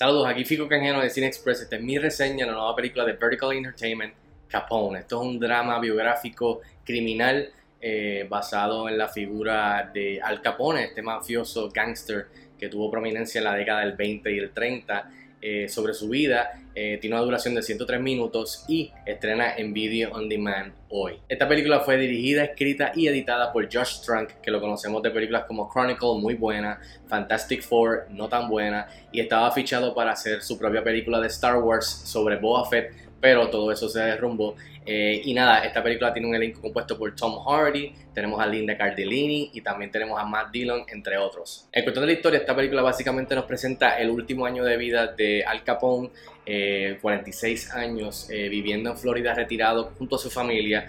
Saludos, aquí Fico Canjeno de Cine Express. Esta es mi reseña de la nueva película de Vertical Entertainment, Capone. Esto es un drama biográfico criminal eh, basado en la figura de Al Capone, este mafioso gangster que tuvo prominencia en la década del 20 y el 30 eh, sobre su vida. Eh, tiene una duración de 103 minutos y estrena en Video On Demand hoy. Esta película fue dirigida, escrita y editada por Josh Trank, que lo conocemos de películas como Chronicle, muy buena, Fantastic Four, no tan buena, y estaba fichado para hacer su propia película de Star Wars sobre Boba Fett, pero todo eso se derrumbó eh, y nada, esta película tiene un elenco compuesto por Tom Hardy, tenemos a Linda Cardellini y también tenemos a Matt Dillon, entre otros. En cuestión de la historia, esta película básicamente nos presenta el último año de vida de Al Capone, 46 eh, años eh, viviendo en Florida retirado junto a su familia,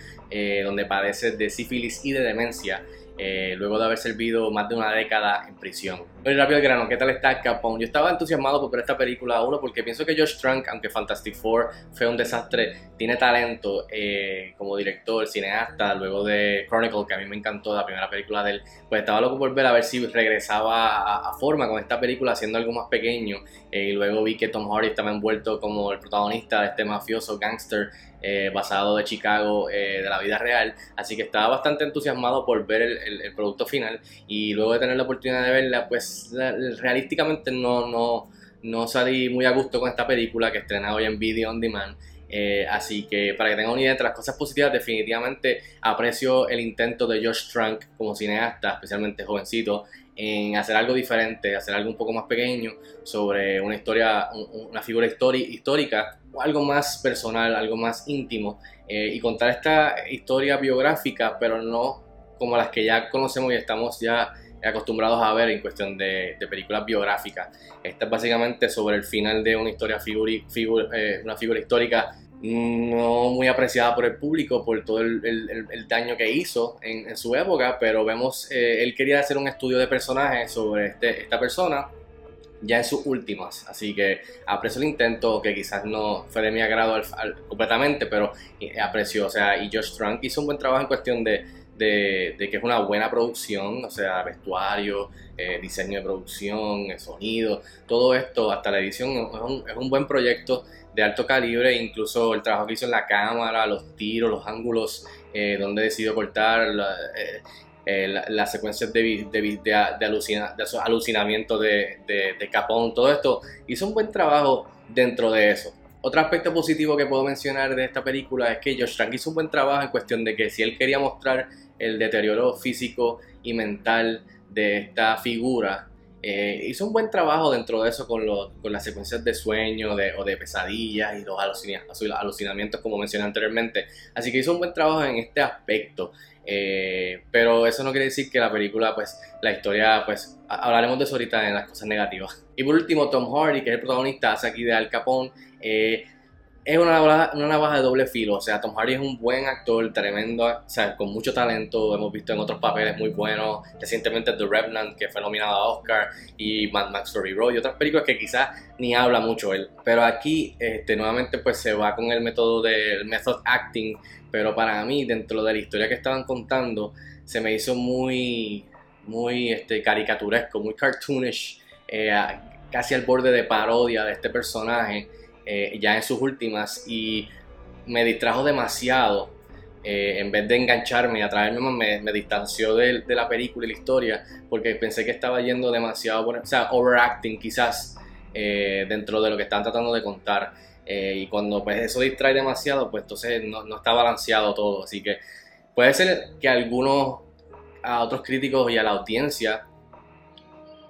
donde padece de sífilis y de demencia. Eh, luego de haber servido más de una década en prisión. Muy rápido grano, ¿qué tal está Capone? Yo estaba entusiasmado por ver esta película, uno, porque pienso que Josh Trank, aunque Fantastic Four fue un desastre, tiene talento eh, como director, cineasta, luego de Chronicle, que a mí me encantó, la primera película de él, pues estaba loco por ver a ver si regresaba a, forma con esta película haciendo algo más pequeño, eh, y luego vi que Tom Hardy estaba envuelto como el protagonista de este mafioso gangster eh, basado de Chicago, eh, de la vida real. Así que estaba bastante entusiasmado por ver el, producto final y luego de tener la oportunidad de verla, pues realísticamente no, no, no salí muy a gusto con esta película que estrena hoy en Video On Demand. Eh, así que para que tengan una idea de las cosas positivas, definitivamente aprecio el intento de Josh Trank como cineasta, especialmente jovencito, en hacer algo diferente, hacer algo un poco más pequeño sobre una historia, una figura histórica algo más personal, algo más íntimo eh, y contar esta historia biográfica, pero no como las que ya conocemos y estamos ya acostumbrados a ver en cuestión de, películas biográficas. Esta es básicamente sobre el final de una historia eh, una figura histórica no muy apreciada por el público por todo el, daño que hizo en, su época, pero vemos, eh, él quería hacer un estudio de personajes sobre este, esta persona ya en sus últimas. Así que aprecio el intento, que quizás no fue de mi agrado completamente, pero eh, aprecio. O sea, y Josh Trank hizo un buen trabajo en cuestión de, de, que es una buena producción, o sea, vestuario, eh, diseño de producción, sonido, todo esto, hasta la edición, es un, buen proyecto de alto calibre, incluso el trabajo que hizo en la cámara, los tiros, los ángulos, eh, donde decidió cortar, eh, las secuencias de, de, de, alucina, de alucinamiento de, de, Capón, todo esto, hizo un buen trabajo dentro de eso. Otro aspecto positivo que puedo mencionar de esta película es que Josh Trank hizo un buen trabajo en cuestión de que si él quería mostrar el deterioro físico y mental de esta figura, eh, hizo un buen trabajo dentro de eso con, con las secuencias de sueño o de pesadillas y los alucinamientos como mencioné anteriormente. Así que hizo un buen trabajo en este aspecto. Eh, pero eso no quiere decir que la película, pues, la historia, pues, hablaremos de eso ahorita en las cosas negativas. Y por último, Tom Hardy, que es el protagonista, hace aquí de Al Capone. Eh, es una navaja, una navaja de doble filo. O sea, Tom Hardy es un buen actor, tremendo, o sea, con mucho talento. Hemos visto en otros papeles muy buenos. Recientemente The Revenant, que fue nominado a Oscar, y Mad Max Fury Road, y otras películas que quizás ni habla mucho él. Pero aquí, este, nuevamente, pues se va con el método del method acting. Pero para mí, dentro de la historia que estaban contando, se me hizo muy, muy este, caricaturesco, muy cartoonish, eh, casi al borde de parodia de este personaje eh, ya en sus últimas y me distrajo demasiado. Eh, en vez de engancharme y atraerme me, me distanció de, la película y la historia porque pensé que estaba yendo demasiado, o sea, overacting quizás eh, dentro de lo que están tratando de contar. y cuando pues eso distrae demasiado, pues entonces no, no, está balanceado todo. Así que puede ser que a algunos, a otros críticos y a la audiencia,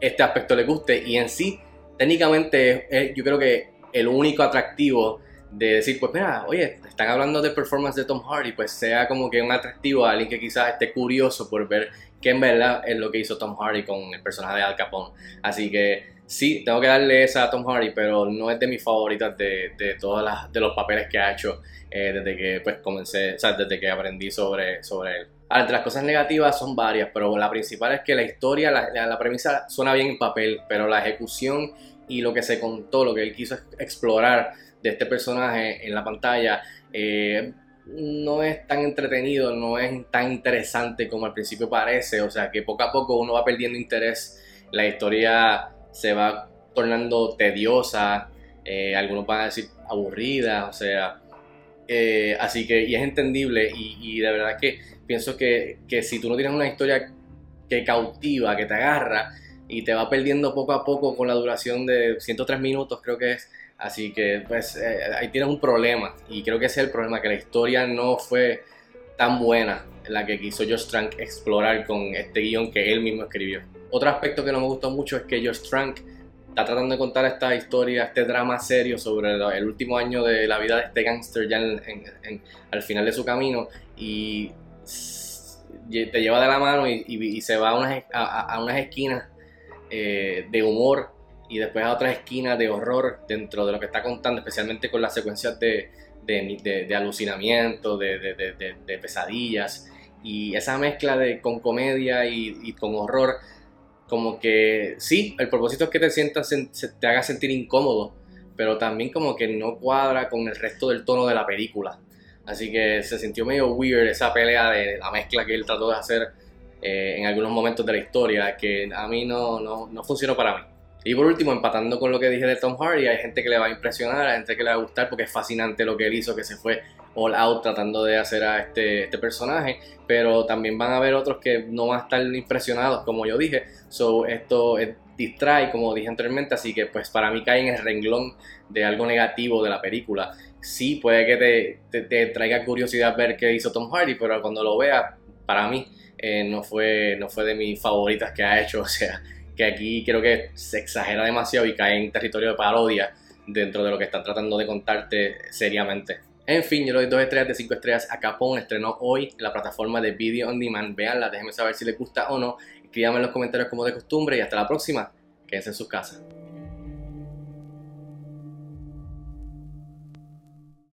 este aspecto les guste y en sí, técnicamente yo creo que el único atractivo de decir, pues mira, oye, están hablando de performance de Tom Hardy, pues sea como que un atractivo a alguien que quizás esté curioso por ver qué en verdad es lo que hizo Tom Hardy con el personaje de Al Capone. Así que sí, tengo que darle esa a Tom Hardy, pero no es de mis favoritas de, de todas los papeles que ha hecho eh, desde que pues comencé, o sea, desde que aprendí sobre, sobre él. Ahora, entre las cosas negativas son varias, pero la principal es que la historia, la, la premisa suena bien en papel, pero la ejecución y lo que se contó, lo que él quiso explorar de este personaje en la pantalla, eh, no es tan entretenido, no es tan interesante como al principio parece, o sea que poco a poco uno va perdiendo interés, la historia se va tornando tediosa, eh, algunos van a decir aburrida, o sea, eh, así que, y es entendible, y, de verdad que pienso que, que, si tú no tienes una historia que cautiva, que te agarra, y te va perdiendo poco a poco con la duración de 103 minutos, creo que es, así que pues eh, ahí tienes un problema, y creo que ese es el problema, que la historia no fue tan buena la que quiso Josh Trank explorar con este guion que él mismo escribió. Otro aspecto que no me gustó mucho es que Josh Trank está tratando de contar esta historia, este drama serio sobre el último año de la vida de este gángster ya al final de su camino y te lleva de la mano y, se va a unas, a, unas esquinas eh, de humor y después a otras esquinas de horror dentro de lo que está contando, especialmente con las secuencias de, de, alucinamiento, de, pesadillas y esa mezcla de, con comedia y, y con horror como que sí, el propósito es que te sientas, te haga sentir incómodo, pero también como que no cuadra con el resto del tono de la película. Así que se sintió medio weird esa pelea de la mezcla que él trató de hacer eh, en algunos momentos de la historia, que a mí no, no, no funcionó para mí. Y por último, empatando con lo que dije de Tom Hardy, hay gente que le va a impresionar, hay gente que le va a gustar porque es fascinante lo que él hizo, que se fue all out tratando de hacer a este, este personaje, pero también van a haber otros que no van a estar impresionados, como yo dije. So, esto distrae, como dije anteriormente, así que pues para mí cae en el renglón de algo negativo de la película. Sí, puede que te, te, traiga curiosidad ver qué hizo Tom Hardy, pero cuando lo vea, para mí eh, no, fue, no fue de mis favoritas que ha hecho. O sea, que aquí creo que se exagera demasiado y cae en territorio de parodia dentro de lo que están tratando de contarte seriamente. En fin, yo le doy dos estrellas de 5 estrellas a Capón. Estrenó hoy en la plataforma de Video On Demand. Veanla, déjenme saber si les gusta o no. Escríbanme en los comentarios como de costumbre y hasta la próxima. Quédense en sus casas.